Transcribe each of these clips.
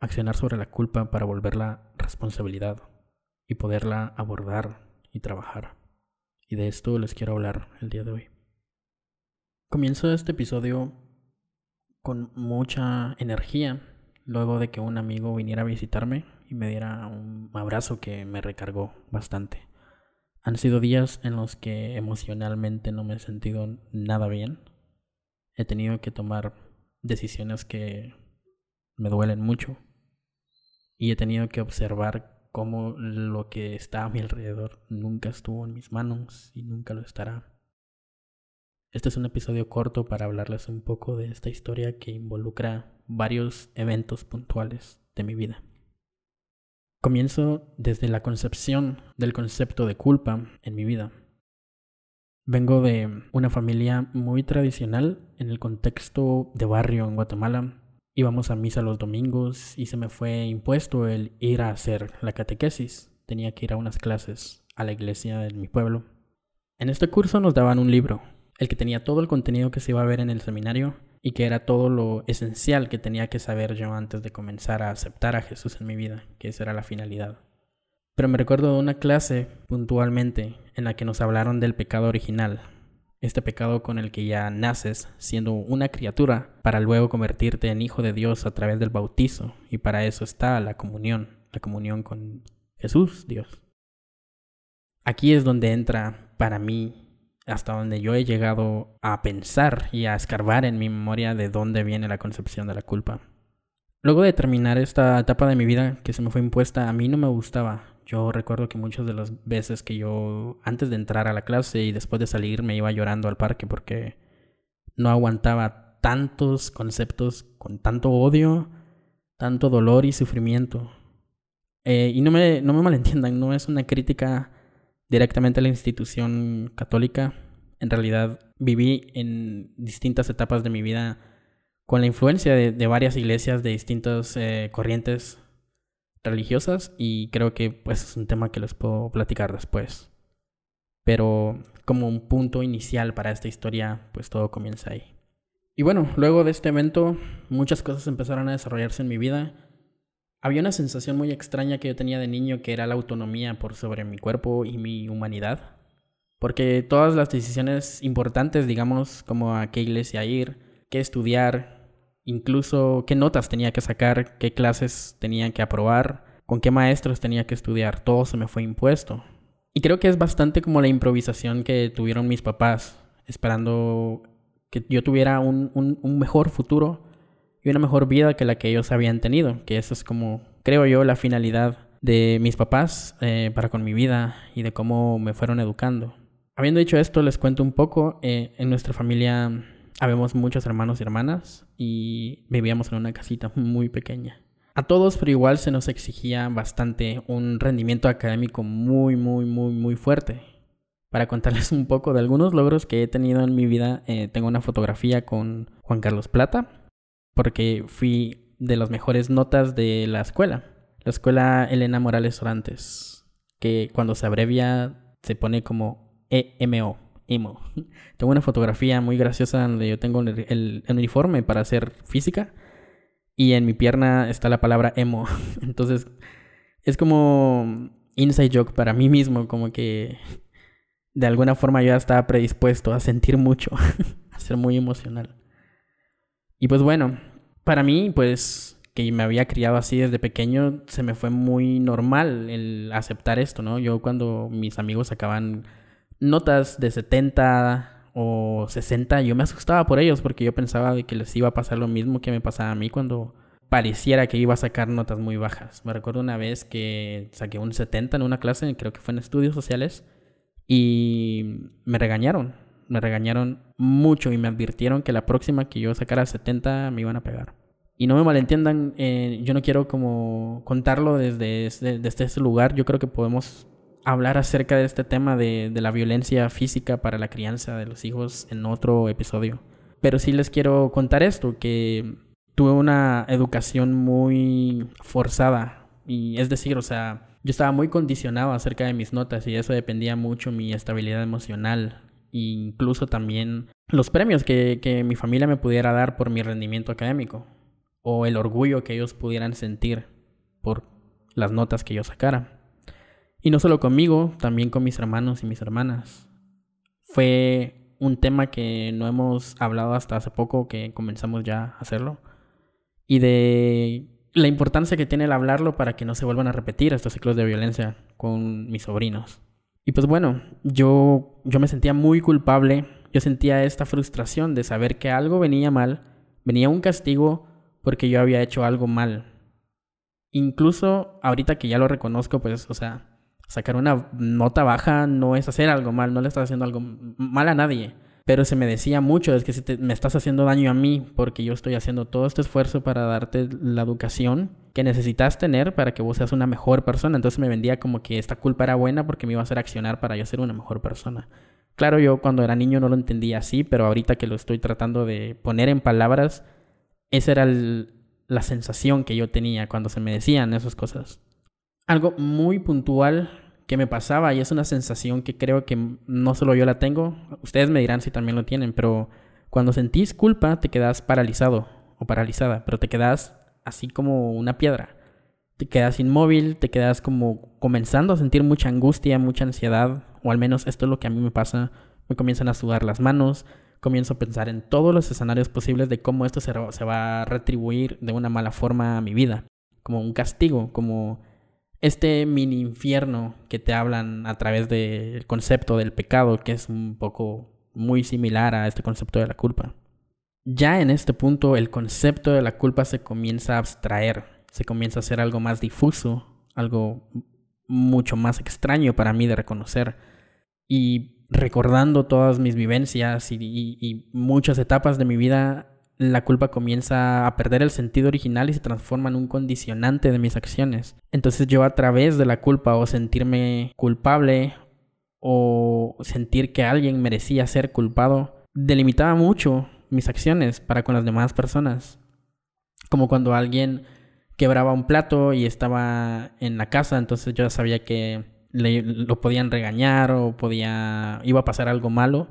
accionar sobre la culpa para volverla responsabilidad y poderla abordar y trabajar. Y de esto les quiero hablar el día de hoy. Comienzo este episodio con mucha energía luego de que un amigo viniera a visitarme y me diera un abrazo que me recargó bastante. Han sido días en los que emocionalmente no me he sentido nada bien. He tenido que tomar decisiones que me duelen mucho. Y he tenido que observar cómo lo que está a mi alrededor nunca estuvo en mis manos y nunca lo estará. Este es un episodio corto para hablarles un poco de esta historia que involucra varios eventos puntuales de mi vida. Comienzo desde la concepción del concepto de culpa en mi vida. Vengo de una familia muy tradicional en el contexto de barrio en Guatemala. Íbamos a misa los domingos y se me fue impuesto el ir a hacer la catequesis. Tenía que ir a unas clases a la iglesia de mi pueblo. En este curso nos daban un libro, el que tenía todo el contenido que se iba a ver en el seminario y que era todo lo esencial que tenía que saber yo antes de comenzar a aceptar a Jesús en mi vida, que esa era la finalidad. Pero me recuerdo de una clase puntualmente en la que nos hablaron del pecado original, este pecado con el que ya naces siendo una criatura para luego convertirte en hijo de Dios a través del bautizo y para eso está la comunión, la comunión con Jesús, Dios. Aquí es donde entra para mí hasta donde yo he llegado a pensar y a escarbar en mi memoria de dónde viene la concepción de la culpa. Luego de terminar esta etapa de mi vida que se me fue impuesta, a mí no me gustaba. Yo recuerdo que muchas de las veces que yo, antes de entrar a la clase y después de salir, me iba llorando al parque porque no aguantaba tantos conceptos con tanto odio, tanto dolor y sufrimiento. Eh, y no me, no me malentiendan, no es una crítica directamente a la institución católica. En realidad viví en distintas etapas de mi vida con la influencia de, varias iglesias de distintas eh, corrientes religiosas y creo que pues es un tema que les puedo platicar después. Pero como un punto inicial para esta historia, pues todo comienza ahí. Y bueno, luego de este evento, muchas cosas empezaron a desarrollarse en mi vida había una sensación muy extraña que yo tenía de niño que era la autonomía por sobre mi cuerpo y mi humanidad. Porque todas las decisiones importantes, digamos, como a qué iglesia ir, qué estudiar, incluso qué notas tenía que sacar, qué clases tenía que aprobar, con qué maestros tenía que estudiar, todo se me fue impuesto. Y creo que es bastante como la improvisación que tuvieron mis papás, esperando que yo tuviera un, un mejor futuro y una mejor vida que la que ellos habían tenido, que eso es como, creo yo, la finalidad de mis papás eh, para con mi vida y de cómo me fueron educando. Habiendo dicho esto, les cuento un poco. Eh, en nuestra familia habemos muchos hermanos y hermanas y vivíamos en una casita muy pequeña. A todos, pero igual se nos exigía bastante un rendimiento académico muy, muy, muy, muy fuerte. Para contarles un poco de algunos logros que he tenido en mi vida, eh, tengo una fotografía con Juan Carlos Plata, porque fui de las mejores notas de la escuela. La escuela Elena Morales Orantes, que cuando se abrevia se pone como EMO. EMO. Tengo una fotografía muy graciosa donde yo tengo el, uniforme para hacer física y en mi pierna está la palabra emo. Entonces es como inside joke para mí mismo, como que de alguna forma yo ya estaba predispuesto a sentir mucho, a ser muy emocional. Y pues bueno, para mí, pues que me había criado así desde pequeño, se me fue muy normal el aceptar esto, ¿no? Yo cuando mis amigos sacaban notas de 70 o 60, yo me asustaba por ellos porque yo pensaba que les iba a pasar lo mismo que me pasaba a mí cuando pareciera que iba a sacar notas muy bajas. Me recuerdo una vez que saqué un 70 en una clase, creo que fue en estudios sociales, y me regañaron me regañaron mucho y me advirtieron que la próxima que yo sacara 70 me iban a pegar. Y no me malentiendan, eh, yo no quiero como contarlo desde, desde, este lugar, yo creo que podemos hablar acerca de este tema de, de la violencia física para la crianza de los hijos en otro episodio. Pero sí les quiero contar esto, que tuve una educación muy forzada. Y es decir, o sea, yo estaba muy condicionado acerca de mis notas y eso dependía mucho mi estabilidad emocional, incluso también los premios que, mi familia me pudiera dar por mi rendimiento académico. o el orgullo que ellos pudieran sentir por las notas que yo sacara. Y no solo conmigo, también con mis hermanos y mis hermanas. Fue un tema que no hemos hablado hasta hace poco que comenzamos ya a hacerlo. Y de la importancia que tiene el hablarlo para que no se vuelvan a repetir estos ciclos de violencia con mis sobrinos. Y pues bueno, yo, yo me sentía muy culpable, yo sentía esta frustración de saber que algo venía mal, venía un castigo porque yo había hecho algo mal. Incluso ahorita que ya lo reconozco, pues, o sea, sacar una nota baja no es hacer algo mal, no le estás haciendo algo mal a nadie. Pero se me decía mucho, es que me estás haciendo daño a mí porque yo estoy haciendo todo este esfuerzo para darte la educación que necesitas tener para que vos seas una mejor persona. Entonces me vendía como que esta culpa era buena porque me iba a hacer accionar para yo ser una mejor persona. Claro, yo cuando era niño no lo entendía así, pero ahorita que lo estoy tratando de poner en palabras, esa era la sensación que yo tenía cuando se me decían esas cosas. Algo muy puntual que me pasaba y es una sensación que creo que no solo yo la tengo, ustedes me dirán si también lo tienen, pero cuando sentís culpa te quedas paralizado o paralizada, pero te quedas así como una piedra. Te quedas inmóvil, te quedas como comenzando a sentir mucha angustia, mucha ansiedad, o al menos esto es lo que a mí me pasa. Me comienzan a sudar las manos, comienzo a pensar en todos los escenarios posibles de cómo esto se, se va a retribuir de una mala forma a mi vida, como un castigo, como este mini infierno que te hablan a través del concepto del pecado, que es un poco muy similar a este concepto de la culpa. Ya en este punto el concepto de la culpa se comienza a abstraer, se comienza a hacer algo más difuso, algo mucho más extraño para mí de reconocer. Y recordando todas mis vivencias y, y muchas etapas de mi vida, la culpa comienza a perder el sentido original y se transforma en un condicionante de mis acciones. Entonces yo a través de la culpa o sentirme culpable o sentir que alguien merecía ser culpado, delimitaba mucho mis acciones para con las demás personas. Como cuando alguien quebraba un plato y estaba en la casa, entonces yo sabía que lo podían regañar o podía iba a pasar algo malo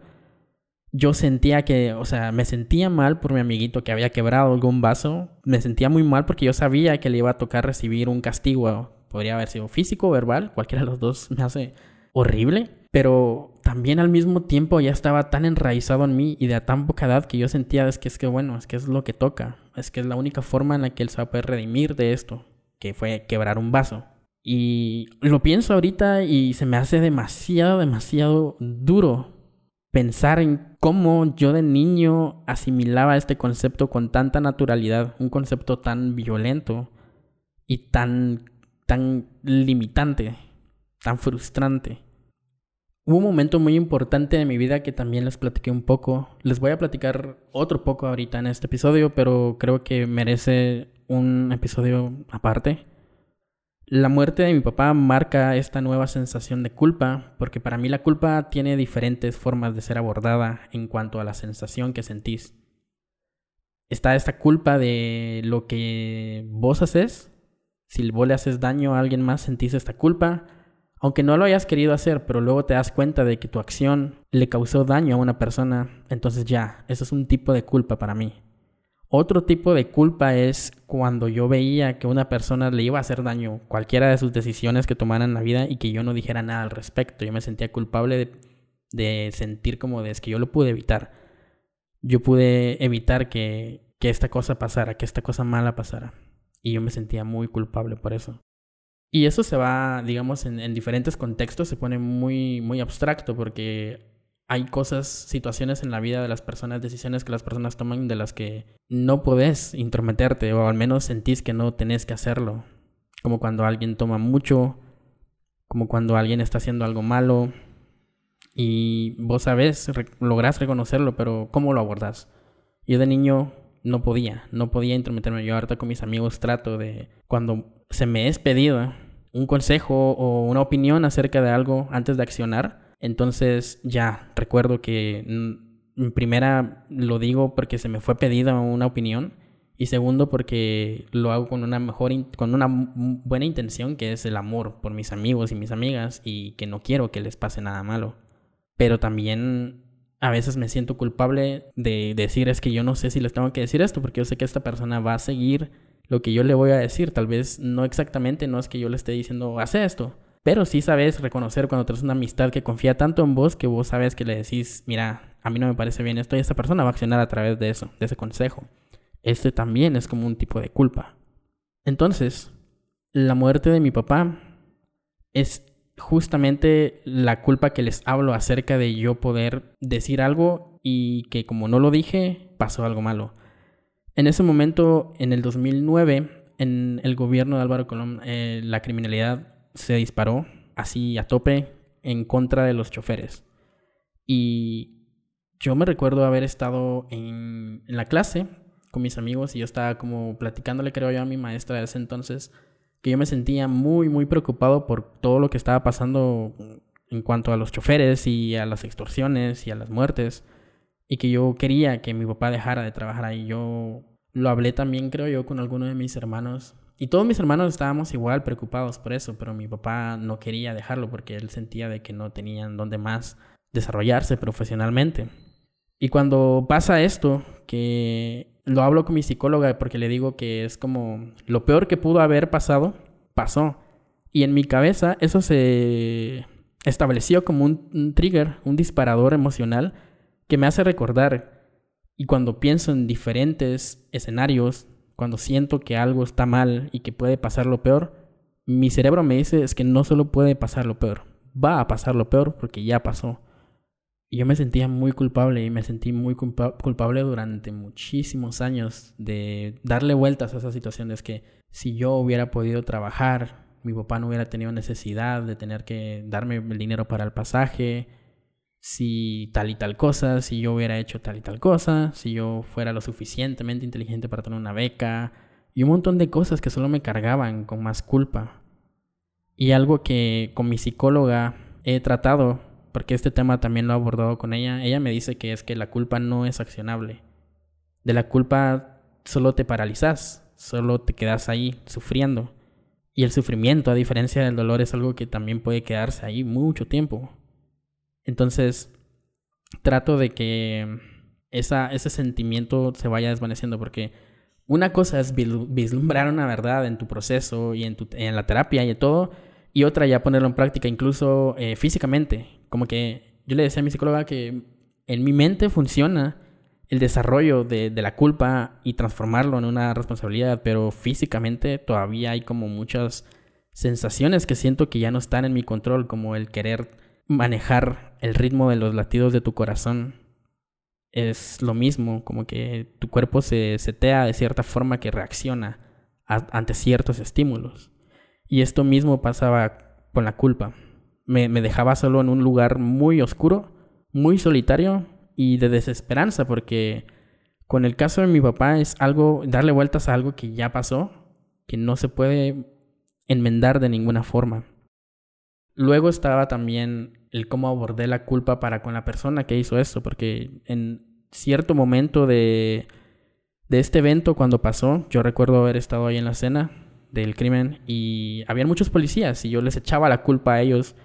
yo sentía que, o sea, me sentía mal por mi amiguito que había quebrado algún vaso. Me sentía muy mal porque yo sabía que le iba a tocar recibir un castigo. Podría haber sido físico o verbal, cualquiera de los dos me hace horrible. Pero también al mismo tiempo ya estaba tan enraizado en mí y de tan poca edad que yo sentía es que es que bueno, es que es lo que toca. Es que es la única forma en la que él se va a poder redimir de esto, que fue quebrar un vaso. Y lo pienso ahorita y se me hace demasiado, demasiado duro pensar en cómo yo de niño asimilaba este concepto con tanta naturalidad, un concepto tan violento y tan, tan limitante, tan frustrante. Hubo un momento muy importante de mi vida que también les platiqué un poco. Les voy a platicar otro poco ahorita en este episodio, pero creo que merece un episodio aparte. La muerte de mi papá marca esta nueva sensación de culpa, porque para mí la culpa tiene diferentes formas de ser abordada en cuanto a la sensación que sentís. Está esta culpa de lo que vos haces. Si vos le haces daño a alguien más, sentís esta culpa, aunque no lo hayas querido hacer, pero luego te das cuenta de que tu acción le causó daño a una persona, entonces ya, eso es un tipo de culpa para mí. Otro tipo de culpa es cuando yo veía que una persona le iba a hacer daño, cualquiera de sus decisiones que tomaran en la vida y que yo no dijera nada al respecto. Yo me sentía culpable de, sentir como de es que yo lo pude evitar. Yo pude evitar que, esta cosa pasara, que esta cosa mala pasara. Y yo me sentía muy culpable por eso. Y eso se va, digamos, en, en diferentes contextos, se pone muy, muy abstracto porque hay cosas, situaciones en la vida de las personas, decisiones que las personas toman de las que no podés intrometerte o al menos sentís que no tenés que hacerlo. Como cuando alguien toma mucho, como cuando alguien está haciendo algo malo y vos sabés, lográs reconocerlo, pero ¿cómo lo abordás? Yo de niño no podía, no podía intrometerme. Yo ahorita con mis amigos trato de, cuando se me es pedido un consejo o una opinión acerca de algo antes de accionar, entonces ya recuerdo que mm, en primera lo digo porque se me fue pedida una opinión y segundo porque lo hago con una mejor con una buena intención que es el amor por mis amigos y mis amigas y que no quiero que les pase nada malo. Pero también a veces me siento culpable de decir es que yo no sé si les tengo que decir esto porque yo sé que esta persona va a seguir lo que yo le voy a decir. Tal vez no exactamente, no es que yo le esté diciendo hace esto, pero sí sabes reconocer cuando tienes una amistad que confía tanto en vos que vos sabes que le decís, mira, a mí no me parece bien esto y esta persona va a accionar a través de eso, de ese consejo. Este también es como un tipo de culpa. Entonces, la muerte de mi papá es justamente la culpa que les hablo acerca de yo poder decir algo y que como no lo dije, pasó algo malo. En ese momento, en el 2009, en el gobierno de Álvaro Colón, eh, la criminalidad se disparó así a tope en contra de los choferes. Y yo me recuerdo haber estado en, la clase con mis amigos y yo estaba como platicándole, creo yo, a mi maestra de ese entonces que yo me sentía muy, muy preocupado por todo lo que estaba pasando en cuanto a los choferes y a las extorsiones y a las muertes. Y que yo quería que mi papá dejara de trabajar ahí. Yo lo hablé también, creo yo, con alguno de mis hermanos. Y todos mis hermanos estábamos igual preocupados por eso, pero mi papá no quería dejarlo porque él sentía de que no tenían donde más desarrollarse profesionalmente. Y cuando pasa esto, que lo hablo con mi psicóloga porque le digo que es como lo peor que pudo haber pasado, pasó. Y en mi cabeza eso se estableció como un, trigger, un disparador emocional que me hace recordar. Y cuando pienso en diferentes escenarios, cuando siento que algo está mal y que puede pasar lo peor, mi cerebro me dice es que no solo puede pasar lo peor, va a pasar lo peor porque ya pasó. Y yo me sentía muy culpable y me sentí muy culpable durante muchísimos años de darle vueltas a esas situaciones que si yo hubiera podido trabajar, mi papá no hubiera tenido necesidad de tener que darme el dinero para el pasaje, si tal y tal cosa, si yo hubiera hecho tal y tal cosa, si yo fuera lo suficientemente inteligente para tener una beca y un montón de cosas que solo me cargaban con más culpa. Y algo que con mi psicóloga he tratado porque este tema también lo he abordado con ella, ella me dice que es que la culpa no es accionable. De la culpa solo te paralizas, solo te quedas ahí sufriendo. Y el sufrimiento, a diferencia del dolor, es algo que también puede quedarse ahí mucho tiempo. Entonces, trato de que ese sentimiento se vaya desvaneciendo porque una cosa es vislumbrar una verdad en tu proceso y en, tu, en la terapia y todo, y otra ya ponerlo en práctica, incluso eh, físicamente. Como que yo le decía a mi psicóloga que en mi mente funciona el desarrollo de, la culpa y transformarlo en una responsabilidad, pero físicamente todavía hay como muchas sensaciones que siento que ya no están en mi control, como el querer manejar el ritmo de los latidos de tu corazón. Es lo mismo, como que tu cuerpo se setea de cierta forma que reacciona ante ciertos estímulos. Y esto mismo pasaba con la culpa me, dejaba solo en un lugar muy oscuro, muy solitario y de desesperanza, porque con el caso de mi papá es algo, darle vueltas a algo que ya pasó, que no se puede enmendar de ninguna forma. Luego estaba también el cómo abordé la culpa para con la persona que hizo esto, porque en cierto momento de, de este evento, cuando pasó, yo recuerdo haber estado ahí en la escena del crimen y había muchos policías y yo les echaba la culpa a ellos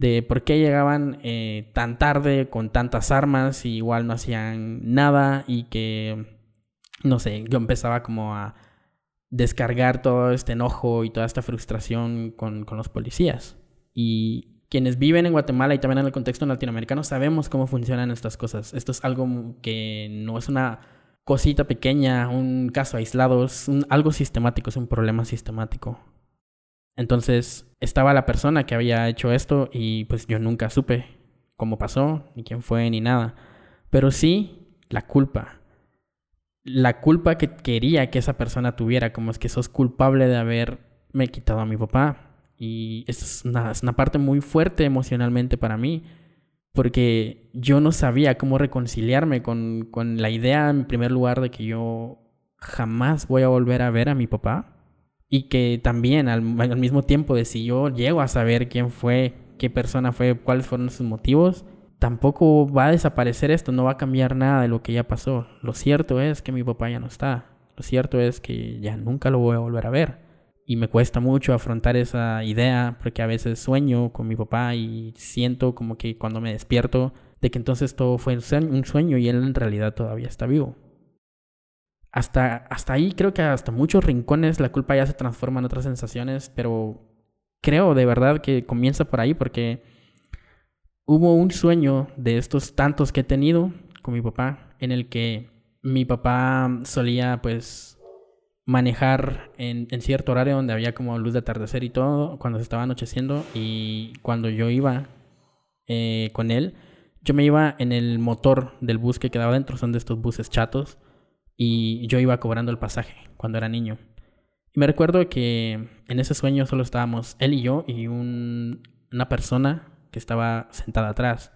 de por qué llegaban eh, tan tarde con tantas armas y igual no hacían nada y que, no sé, yo empezaba como a descargar todo este enojo y toda esta frustración con, con los policías. Y quienes viven en Guatemala y también en el contexto latinoamericano sabemos cómo funcionan estas cosas. Esto es algo que no es una cosita pequeña, un caso aislado, es algo sistemático, es un problema sistemático. Entonces estaba la persona que había hecho esto y pues yo nunca supe cómo pasó, ni quién fue, ni nada. Pero sí la culpa. La culpa que quería que esa persona tuviera, como es que sos culpable de haberme quitado a mi papá. Y es una, parte muy fuerte emocionalmente para mí, porque yo no sabía cómo reconciliarme con, con la idea, en primer lugar, de que yo jamás voy a volver a ver a mi papá y que también al, mismo tiempo de si yo llego a saber quién fue, qué persona fue, cuáles fueron sus motivos, tampoco va a desaparecer esto, no va a cambiar nada de lo que ya pasó. Lo cierto es que mi papá ya no está. Lo cierto es que ya nunca lo voy a volver a ver. Y me cuesta mucho afrontar esa idea porque a veces sueño con mi papá y siento como que cuando me despierto de que entonces todo fue un sueño y él en realidad todavía está vivo. Hasta, hasta ahí creo que hasta muchos rincones la culpa ya se transforma en otras sensaciones, pero creo de verdad que comienza por ahí porque hubo un sueño de estos tantos que he tenido con mi papá en el que mi papá solía pues manejar en, cierto horario donde había como luz de atardecer y todo cuando se estaba anocheciendo y cuando yo iba eh, con él yo me iba en el motor del bus que quedaba dentro son de estos buses chatos y yo iba cobrando el pasaje cuando era niño y me recuerdo que en ese sueño solo estábamos él y yo y una persona que estaba sentada atrás.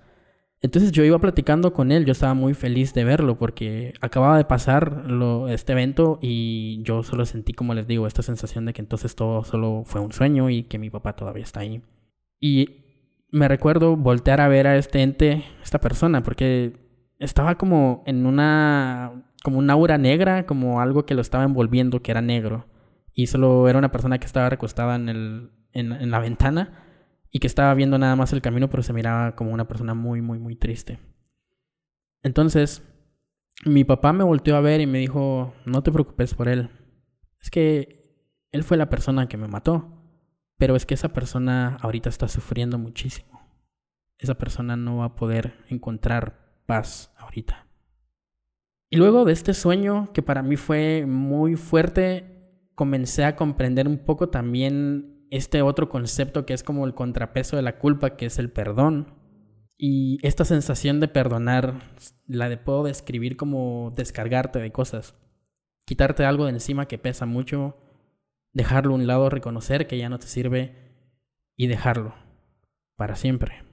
Entonces yo iba platicando con él, yo estaba muy feliz de verlo porque acababa de pasar este evento y yo solo sentí, como les digo, esta sensación de que entonces todo solo fue un sueño y que mi papá todavía está ahí. Y me recuerdo voltear a ver a este ente, esta persona, porque estaba como en una, como una aura negra, como algo que lo estaba envolviendo, que era negro y solo era una persona que estaba recostada en, el, en, la ventana y que estaba viendo nada más el camino, pero se miraba como una persona muy, muy, muy triste. Entonces, mi papá me volteó a ver y me dijo, no te preocupes por él. Es que él fue la persona que me mató, pero es que esa persona ahorita está sufriendo muchísimo. Esa persona no va a poder encontrar paz ahorita. Y luego de este sueño, que para mí fue muy fuerte, comencé a comprender un poco también este otro concepto que es como el contrapeso de la culpa, que es el perdón. Y esta sensación de perdonar la de puedo describir como descargarte de cosas, quitarte algo de encima que pesa mucho, dejarlo a un lado, reconocer que ya no te sirve y dejarlo para siempre.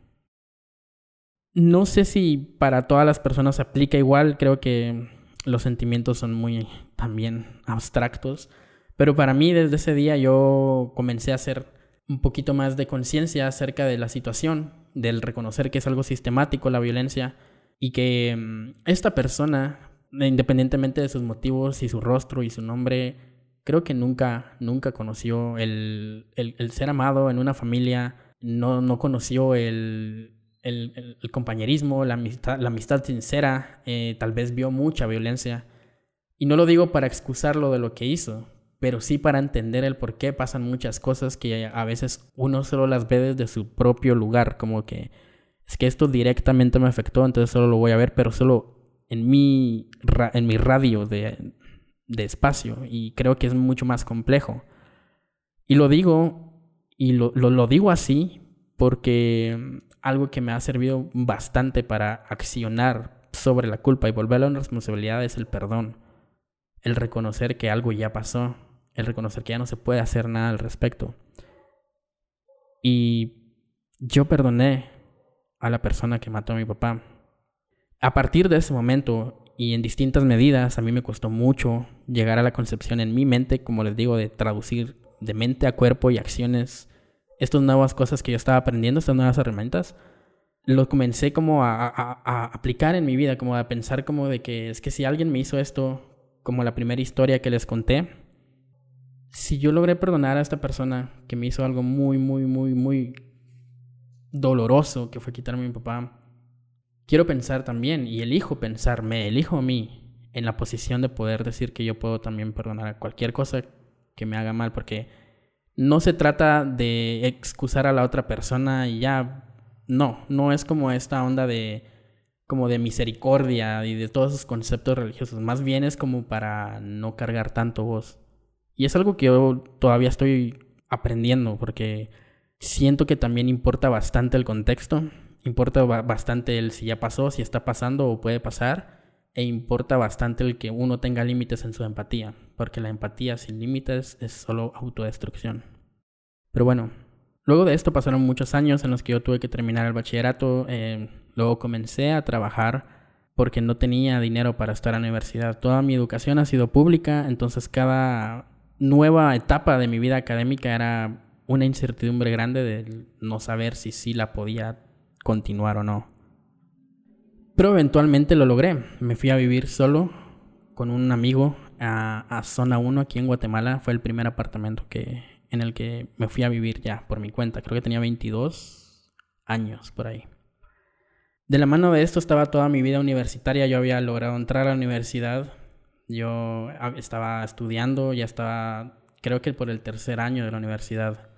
No sé si para todas las personas se aplica igual, creo que los sentimientos son muy también abstractos. Pero para mí desde ese día yo comencé a hacer un poquito más de conciencia acerca de la situación, del reconocer que es algo sistemático la violencia y que mm, esta persona, independientemente de sus motivos y su rostro y su nombre, creo que nunca, nunca conoció el, ser amado en una familia, no, no conoció el, el, compañerismo, la amistad, la amistad sincera, eh, tal vez vio mucha violencia. Y no lo digo para excusarlo de lo que hizo, pero sí para entender el por qué pasan muchas cosas que a veces uno solo las ve desde su propio lugar, como que es que esto directamente me afectó, entonces solo lo voy a ver, pero solo en mi, en mi radio de, espacio, y creo que es mucho más complejo. Y lo digo, y lo, lo digo así, porque algo que me ha servido bastante para accionar sobre la culpa y volver a la responsabilidad es el perdón, el reconocer que algo ya pasó el reconocer que ya no se puede hacer nada al respecto. Y yo perdoné a la persona que mató a mi papá. A partir de ese momento y en distintas medidas, a mí me costó mucho llegar a la concepción en mi mente, como les digo, de traducir de mente a cuerpo y acciones estas nuevas cosas que yo estaba aprendiendo, estas nuevas herramientas. Lo comencé como a, a aplicar en mi vida, como a pensar como de que es que si alguien me hizo esto, como la primera historia que les conté, si yo logré perdonar a esta persona que me hizo algo muy, muy, muy, muy doloroso, que fue quitarme a mi papá, quiero pensar también, y elijo pensar, me elijo a mí en la posición de poder decir que yo puedo también perdonar a cualquier cosa que me haga mal, porque no se trata de excusar a la otra persona y ya, no, no es como esta onda de como de misericordia y de todos esos conceptos religiosos, más bien es como para no cargar tanto vos. Y es algo que yo todavía estoy aprendiendo porque siento que también importa bastante el contexto, importa bastante el si ya pasó, si está pasando o puede pasar, e importa bastante el que uno tenga límites en su empatía, porque la empatía sin límites es solo autodestrucción. Pero bueno, luego de esto pasaron muchos años en los que yo tuve que terminar el bachillerato, eh, luego comencé a trabajar porque no tenía dinero para estar en la universidad. Toda mi educación ha sido pública, entonces cada nueva etapa de mi vida académica era una incertidumbre grande de no saber si sí la podía continuar o no. Pero eventualmente lo logré. Me fui a vivir solo con un amigo a, Zona 1 aquí en Guatemala. Fue el primer apartamento que, en el que me fui a vivir ya por mi cuenta. Creo que tenía 22 años por ahí. De la mano de esto estaba toda mi vida universitaria. Yo había logrado entrar a la universidad. Yo estaba estudiando, ya estaba, creo que por el tercer año de la universidad.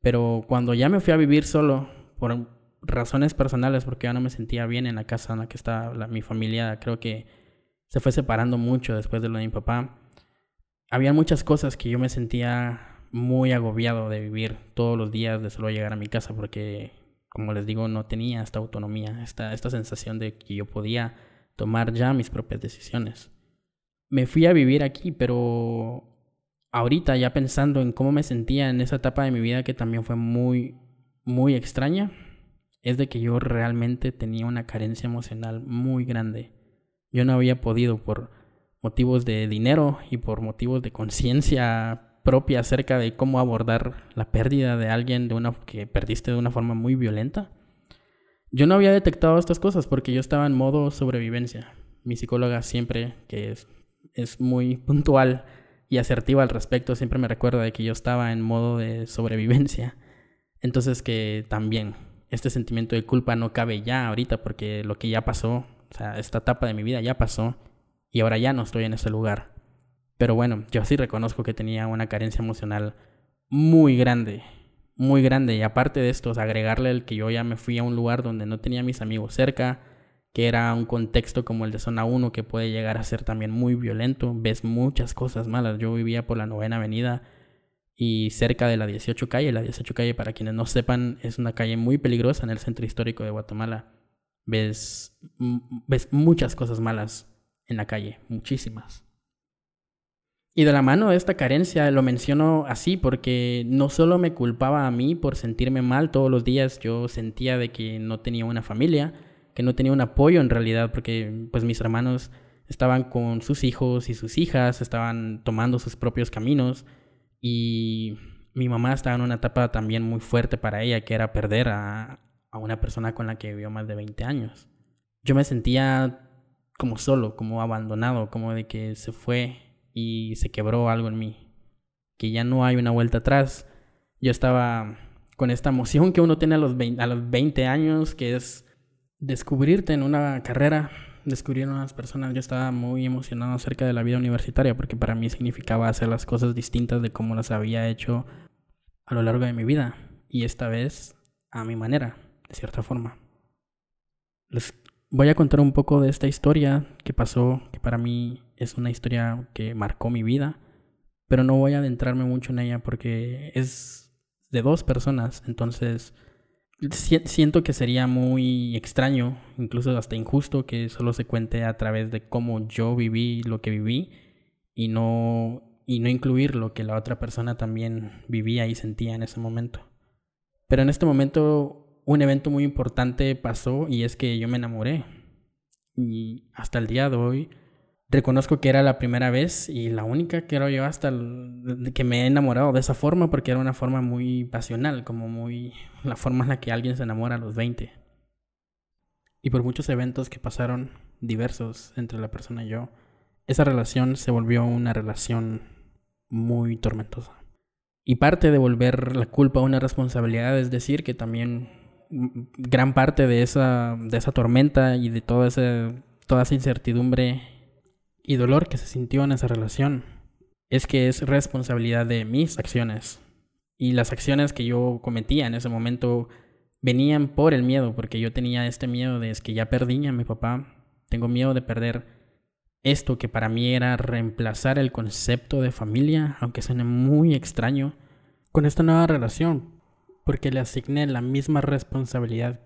Pero cuando ya me fui a vivir solo, por razones personales, porque ya no me sentía bien en la casa en la que estaba mi familia, creo que se fue separando mucho después de lo de mi papá. Había muchas cosas que yo me sentía muy agobiado de vivir todos los días, de solo llegar a mi casa, porque, como les digo, no tenía esta autonomía, esta, esta sensación de que yo podía tomar ya mis propias decisiones. Me fui a vivir aquí, pero ahorita ya pensando en cómo me sentía en esa etapa de mi vida que también fue muy, muy extraña, es de que yo realmente tenía una carencia emocional muy grande. Yo no había podido por motivos de dinero y por motivos de conciencia propia acerca de cómo abordar la pérdida de alguien de una que perdiste de una forma muy violenta. Yo no había detectado estas cosas porque yo estaba en modo sobrevivencia. Mi psicóloga siempre, que es, es muy puntual y asertiva al respecto, siempre me recuerda de que yo estaba en modo de sobrevivencia. Entonces que también este sentimiento de culpa no cabe ya ahorita porque lo que ya pasó, o sea, esta etapa de mi vida ya pasó y ahora ya no estoy en ese lugar. Pero bueno, yo sí reconozco que tenía una carencia emocional muy grande, muy grande. Y aparte de esto, agregarle el que yo ya me fui a un lugar donde no tenía mis amigos cerca, que era un contexto como el de zona 1 que puede llegar a ser también muy violento. Ves muchas cosas malas. Yo vivía por la novena avenida y cerca de la 18 calle. La 18 calle, para quienes no sepan, es una calle muy peligrosa en el centro histórico de Guatemala. Ves, ves muchas cosas malas en la calle, muchísimas. Y de la mano de esta carencia lo menciono así porque no solo me culpaba a mí por sentirme mal todos los días, yo sentía de que no tenía una familia, que no tenía un apoyo en realidad, porque pues mis hermanos estaban con sus hijos y sus hijas, estaban tomando sus propios caminos y mi mamá estaba en una etapa también muy fuerte para ella, que era perder a, a una persona con la que vivió más de 20 años. Yo me sentía como solo, como abandonado, como de que se fue y se quebró algo en mí, que ya no hay una vuelta atrás. Yo estaba con esta emoción que uno tiene a los 20, a los 20 años, que es descubrirte en una carrera, descubrir unas personas. Yo estaba muy emocionado acerca de la vida universitaria porque para mí significaba hacer las cosas distintas de como las había hecho a lo largo de mi vida y esta vez a mi manera, de cierta forma. Les voy a contar un poco de esta historia que pasó, que para mí es una historia que marcó mi vida, pero no voy a adentrarme mucho en ella porque es de dos personas, entonces siento que sería muy extraño, incluso hasta injusto, que solo se cuente a través de cómo yo viví lo que viví y no, y no incluir lo que la otra persona también vivía y sentía en ese momento. Pero en este momento un evento muy importante pasó y es que yo me enamoré. Y hasta el día de hoy reconozco que era la primera vez y la única era yo hasta que me he enamorado de esa forma porque era una forma muy pasional, como muy la forma en la que alguien se enamora a los 20. Y por muchos eventos que pasaron diversos entre la persona y yo, esa relación se volvió una relación muy tormentosa. Y parte de volver la culpa a una responsabilidad es decir que también gran parte de esa, de esa tormenta y de toda esa, toda esa incertidumbre y dolor que se sintió en esa relación es que es responsabilidad de mis acciones. Y las acciones que yo cometía en ese momento venían por el miedo, porque yo tenía este miedo de es que ya perdí a mi papá, tengo miedo de perder esto que para mí era reemplazar el concepto de familia, aunque suene muy extraño, con esta nueva relación, porque le asigné la misma responsabilidad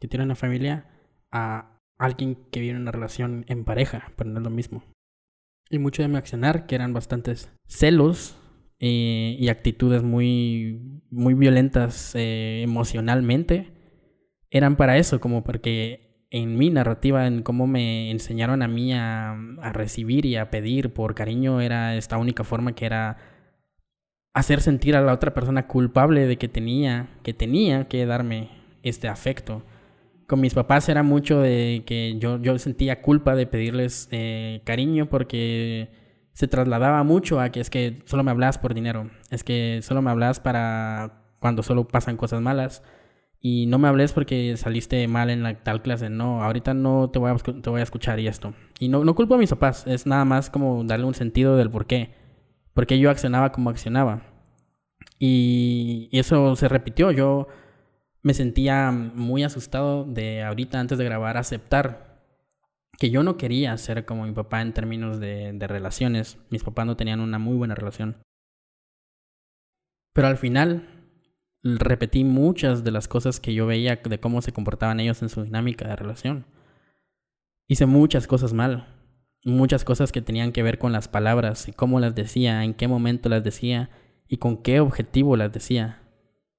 que tiene una familia a alguien que vive una relación en pareja, pero no es lo mismo. Y mucho de mi accionar, que eran bastantes celos eh, y actitudes muy, muy violentas eh, emocionalmente, eran para eso, como porque en mi narrativa, en cómo me enseñaron a mí a, a recibir y a pedir por cariño, era esta única forma que era hacer sentir a la otra persona culpable de que tenía, que tenía que darme este afecto. Con mis papás era mucho de que yo, yo sentía culpa de pedirles eh, cariño porque se trasladaba mucho a que es que solo me hablas por dinero, es que solo me hablas para cuando solo pasan cosas malas. y no me hables porque saliste mal en la tal clase. No, ahorita no te voy a, te voy a escuchar y esto. Y no, no culpo a mis papás, es nada más como darle un sentido del por qué. Por qué yo accionaba como accionaba. Y, y eso se repitió. Yo me sentía muy asustado de ahorita antes de grabar aceptar que yo no quería ser como mi papá en términos de, relaciones. Mis papás no tenían una muy buena relación. Pero al final repetí muchas de las cosas que yo veía de cómo se comportaban ellos en su dinámica de relación. Hice muchas cosas mal, muchas cosas que tenían que ver con las palabras y cómo las decía, en qué momento las decía y con qué objetivo las decía.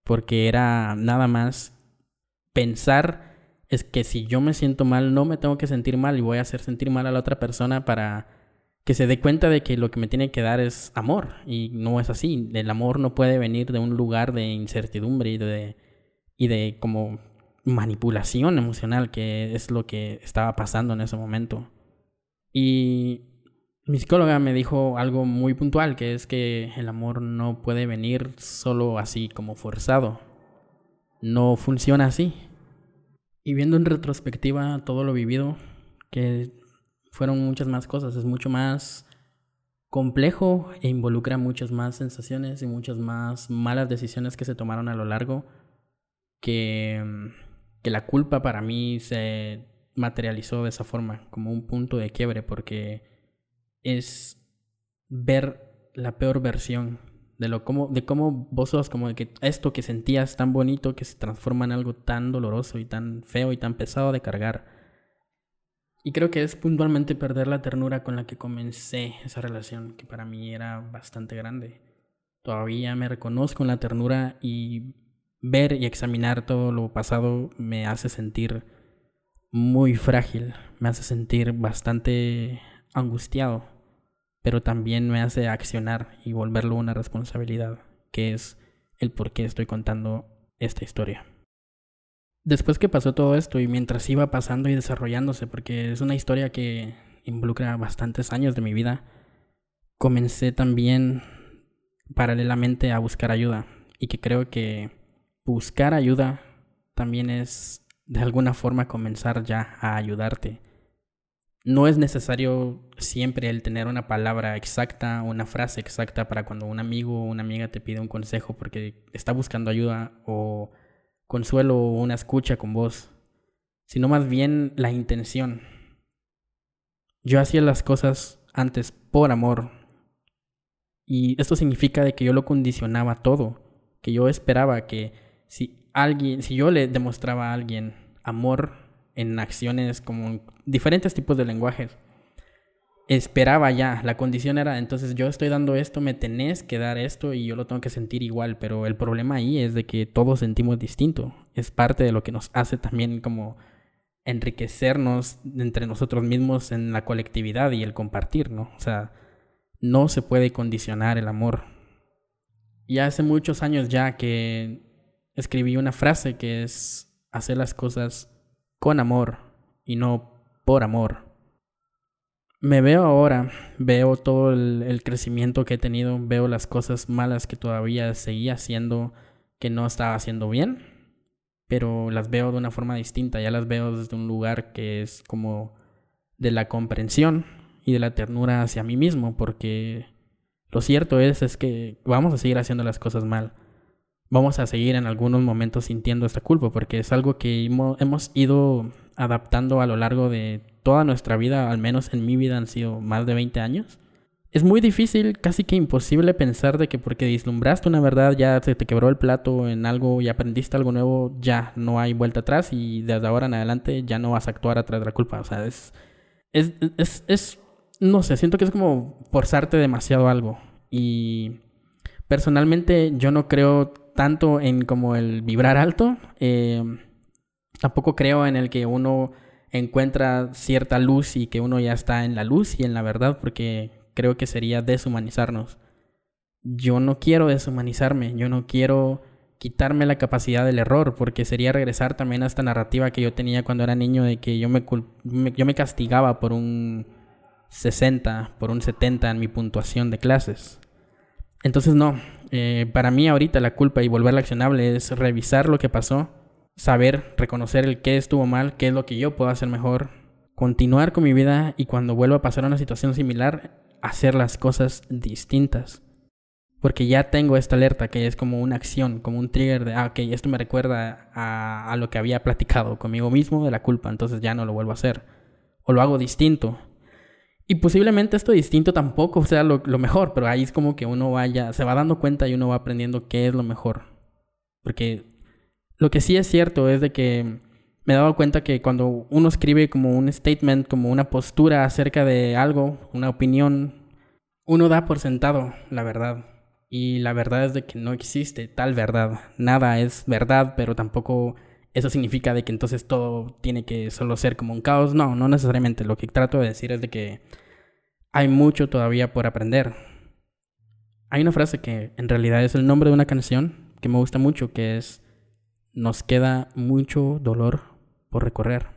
Porque era nada más pensar es que si yo me siento mal, no me tengo que sentir mal y voy a hacer sentir mal a la otra persona para que se dé cuenta de que lo que me tiene que dar es amor y no es así. El amor no puede venir de un lugar de incertidumbre y de, y de como manipulación emocional, que es lo que estaba pasando en ese momento. Y mi psicóloga me dijo algo muy puntual, que es que el amor no puede venir solo así como forzado. No funciona así. Y viendo en retrospectiva todo lo vivido, que fueron muchas más cosas, es mucho más complejo e involucra muchas más sensaciones y muchas más malas decisiones que se tomaron a lo largo que, que la culpa para mí se materializó de esa forma, como un punto de quiebre, porque es ver la peor versión de lo como de cómo vos sos como de que esto que sentías tan bonito que se transforma en algo tan doloroso y tan feo y tan pesado de cargar y creo que es puntualmente perder la ternura con la que comencé esa relación, que para mí era bastante grande. Todavía me reconozco en la ternura y ver y examinar todo lo pasado me hace sentir muy frágil, me hace sentir bastante angustiado, pero también me hace accionar y volverlo una responsabilidad, que es el por qué estoy contando esta historia. Después que pasó todo esto y mientras iba pasando y desarrollándose, porque es una historia que involucra bastantes años de mi vida, comencé también paralelamente a buscar ayuda y que creo que buscar ayuda también es de alguna forma comenzar ya a ayudarte. No es necesario siempre el tener una palabra exacta, una frase exacta para cuando un amigo o una amiga te pide un consejo porque está buscando ayuda o consuelo o una escucha con vos, sino más bien la intención. Yo hacía las cosas antes por amor. Y esto significa de que yo lo condicionaba todo, que yo esperaba que si alguien, si yo le demostraba a alguien amor en acciones como diferentes tipos de lenguajes, esperaba ya, la condición era, entonces yo estoy dando esto, me tenés que dar esto y yo lo tengo que sentir igual, pero el problema ahí es de que todos sentimos distinto, es parte de lo que nos hace también como enriquecernos entre nosotros mismos en la colectividad y el compartir, ¿no? O sea, no se puede condicionar el amor. Y hace muchos años ya que escribí una frase que es hacer las cosas con amor y no por amor me veo ahora, veo todo el, crecimiento que he tenido, veo las cosas malas que todavía seguía haciendo, que no estaba haciendo bien, pero las veo de una forma distinta, ya las veo desde un lugar que es como de la comprensión y de la ternura hacia mí mismo, porque lo cierto es, es que vamos a seguir haciendo las cosas mal. Vamos a seguir en algunos momentos sintiendo esta culpa, porque es algo que hemos ido adaptando a lo largo de toda nuestra vida, al menos en mi vida han sido más de 20 años. Es muy difícil, casi que imposible pensar de que porque dislumbraste una verdad, ya se te quebró el plato en algo y aprendiste algo nuevo, ya no hay vuelta atrás y desde ahora en adelante ya no vas a actuar atrás de la culpa. O sea, es, es, es, es no sé, siento que es como forzarte demasiado algo. Y personalmente yo no creo tanto en como el vibrar alto. Eh, tampoco creo en el que uno encuentra cierta luz y que uno ya está en la luz y en la verdad, porque creo que sería deshumanizarnos. Yo no quiero deshumanizarme, yo no quiero quitarme la capacidad del error, porque sería regresar también a esta narrativa que yo tenía cuando era niño de que yo me, yo me castigaba por un 60, por un 70 en mi puntuación de clases. Entonces no, eh, para mí ahorita la culpa y volverla accionable es revisar lo que pasó saber, reconocer el qué estuvo mal, qué es lo que yo puedo hacer mejor, continuar con mi vida y cuando vuelva a pasar una situación similar, hacer las cosas distintas. Porque ya tengo esta alerta que es como una acción, como un trigger de, ah, ok, esto me recuerda a, a lo que había platicado conmigo mismo de la culpa, entonces ya no lo vuelvo a hacer. O lo hago distinto. Y posiblemente esto distinto tampoco sea lo, lo mejor, pero ahí es como que uno vaya, se va dando cuenta y uno va aprendiendo qué es lo mejor. Porque lo que sí es cierto es de que me he dado cuenta que cuando uno escribe como un statement, como una postura acerca de algo, una opinión, uno da por sentado la verdad. Y la verdad es de que no existe tal verdad. Nada es verdad, pero tampoco eso significa de que entonces todo tiene que solo ser como un caos. No, no necesariamente. Lo que trato de decir es de que hay mucho todavía por aprender. Hay una frase que en realidad es el nombre de una canción que me gusta mucho, que es Nos queda mucho dolor por recorrer.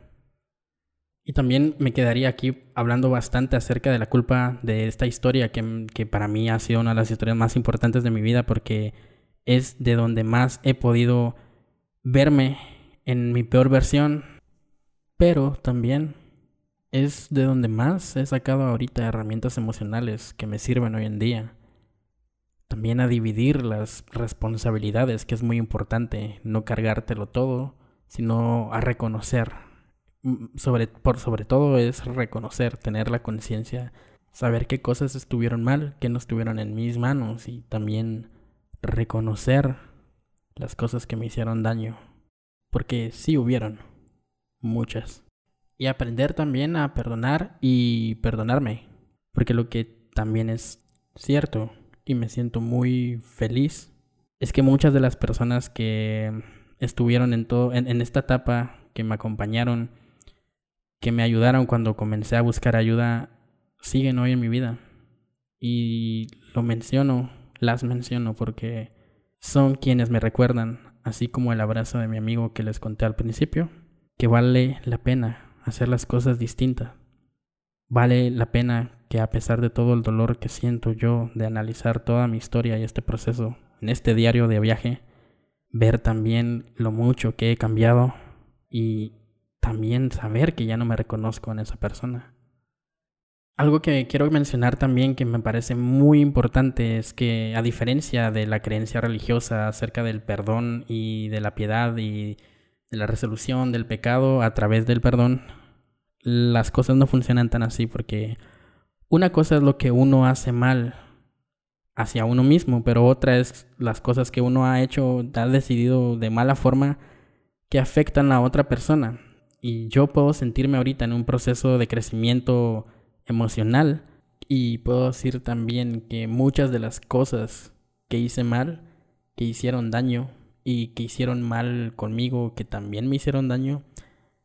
Y también me quedaría aquí hablando bastante acerca de la culpa de esta historia que, que, para mí ha sido una de las historias más importantes de mi vida porque es de donde más he podido verme en mi peor versión, pero también es de donde más he sacado ahorita herramientas emocionales que me sirven hoy en día. También a dividir las responsabilidades, que es muy importante, no cargártelo todo sino a reconocer. Sobre, por sobre todo es reconocer, tener la conciencia, saber qué cosas estuvieron mal, qué no estuvieron en mis manos y también reconocer las cosas que me hicieron daño. Porque sí hubieron, muchas. Y aprender también a perdonar y perdonarme. Porque lo que también es cierto y me siento muy feliz es que muchas de las personas que estuvieron en todo, en, esta etapa, que me acompañaron, que me ayudaron cuando comencé a buscar ayuda, siguen hoy en mi vida. Y lo menciono, las menciono porque son quienes me recuerdan, así como el abrazo de mi amigo que les conté al principio, que vale la pena hacer las cosas distintas. Vale la pena que a pesar de todo el dolor que siento yo de analizar toda mi historia y este proceso en este diario de viaje, ver también lo mucho que he cambiado y también saber que ya no me reconozco en esa persona. Algo que quiero mencionar también que me parece muy importante es que a diferencia de la creencia religiosa acerca del perdón y de la piedad y de la resolución del pecado a través del perdón, las cosas no funcionan tan así porque una cosa es lo que uno hace mal hacia uno mismo, pero otra es las cosas que uno ha hecho, ha decidido de mala forma que afectan a otra persona. Y yo puedo sentirme ahorita en un proceso de crecimiento emocional y puedo decir también que muchas de las cosas que hice mal, que hicieron daño y que hicieron mal conmigo, que también me hicieron daño,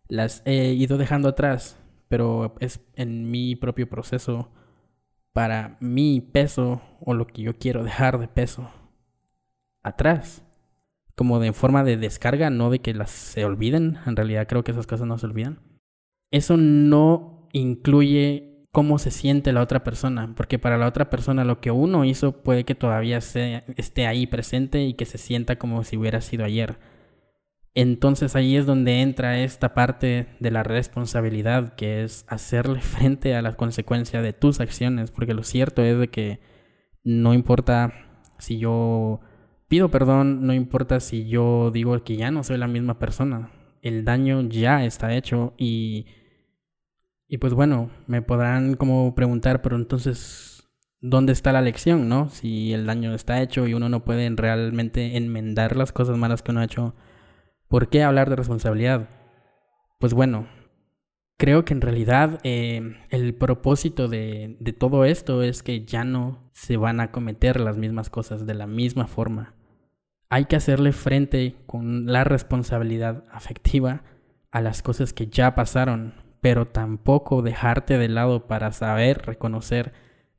las he ido dejando atrás, pero es en mi propio proceso para mi peso o lo que yo quiero dejar de peso atrás. Como de forma de descarga, no de que las se olviden. En realidad creo que esas cosas no se olvidan. Eso no incluye cómo se siente la otra persona, porque para la otra persona lo que uno hizo puede que todavía esté ahí presente y que se sienta como si hubiera sido ayer. Entonces ahí es donde entra esta parte de la responsabilidad, que es hacerle frente a la consecuencia de tus acciones, porque lo cierto es de que no importa si yo pido perdón, no importa si yo digo que ya no soy la misma persona, el daño ya está hecho y, y pues bueno, me podrán como preguntar, pero entonces, ¿dónde está la lección, no? Si el daño está hecho y uno no puede realmente enmendar las cosas malas que uno ha hecho ¿Por qué hablar de responsabilidad? Pues bueno, creo que en realidad eh, el propósito de, de todo esto es que ya no se van a cometer las mismas cosas de la misma forma. Hay que hacerle frente con la responsabilidad afectiva a las cosas que ya pasaron, pero tampoco dejarte de lado para saber reconocer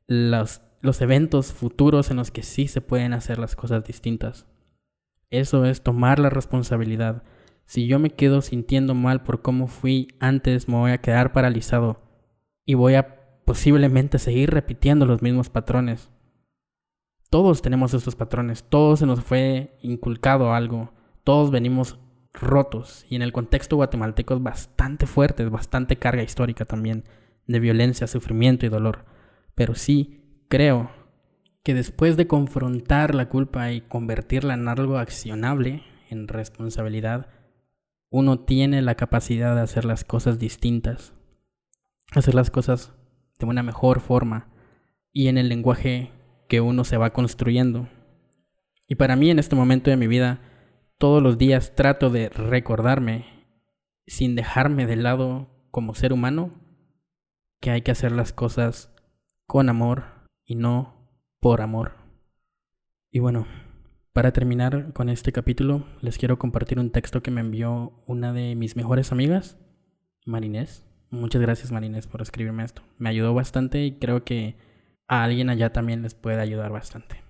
los, los eventos futuros en los que sí se pueden hacer las cosas distintas. Eso es tomar la responsabilidad. Si yo me quedo sintiendo mal por cómo fui antes, me voy a quedar paralizado y voy a posiblemente seguir repitiendo los mismos patrones. Todos tenemos estos patrones, todos se nos fue inculcado algo, todos venimos rotos y en el contexto guatemalteco es bastante fuerte, es bastante carga histórica también de violencia, sufrimiento y dolor. Pero sí creo que después de confrontar la culpa y convertirla en algo accionable, en responsabilidad, uno tiene la capacidad de hacer las cosas distintas, hacer las cosas de una mejor forma y en el lenguaje que uno se va construyendo. Y para mí en este momento de mi vida, todos los días trato de recordarme, sin dejarme de lado como ser humano, que hay que hacer las cosas con amor y no por amor. Y bueno, para terminar con este capítulo, les quiero compartir un texto que me envió una de mis mejores amigas, Marinés. Muchas gracias Marinés por escribirme esto. Me ayudó bastante y creo que a alguien allá también les puede ayudar bastante.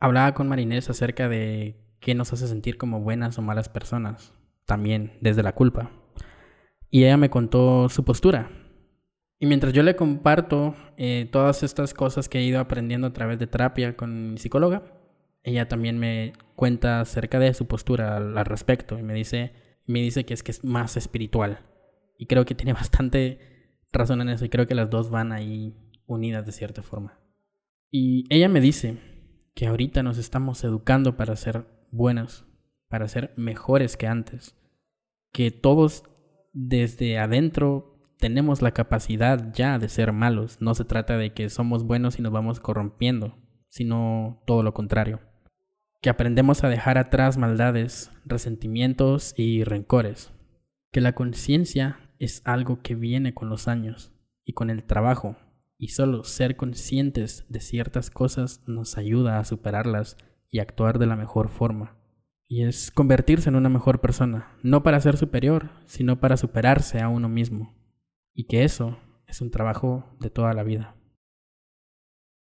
Hablaba con Marinés acerca de qué nos hace sentir como buenas o malas personas, también desde la culpa. Y ella me contó su postura. Y mientras yo le comparto eh, todas estas cosas que he ido aprendiendo a través de terapia con mi psicóloga, ella también me cuenta acerca de su postura al, al respecto y me dice, me dice que es que es más espiritual y creo que tiene bastante razón en eso y creo que las dos van ahí unidas de cierta forma. Y ella me dice que ahorita nos estamos educando para ser buenas, para ser mejores que antes, que todos desde adentro tenemos la capacidad ya de ser malos, no se trata de que somos buenos y nos vamos corrompiendo, sino todo lo contrario, que aprendemos a dejar atrás maldades, resentimientos y rencores, que la conciencia es algo que viene con los años y con el trabajo, y solo ser conscientes de ciertas cosas nos ayuda a superarlas y actuar de la mejor forma. Y es convertirse en una mejor persona, no para ser superior, sino para superarse a uno mismo. Y que eso es un trabajo de toda la vida.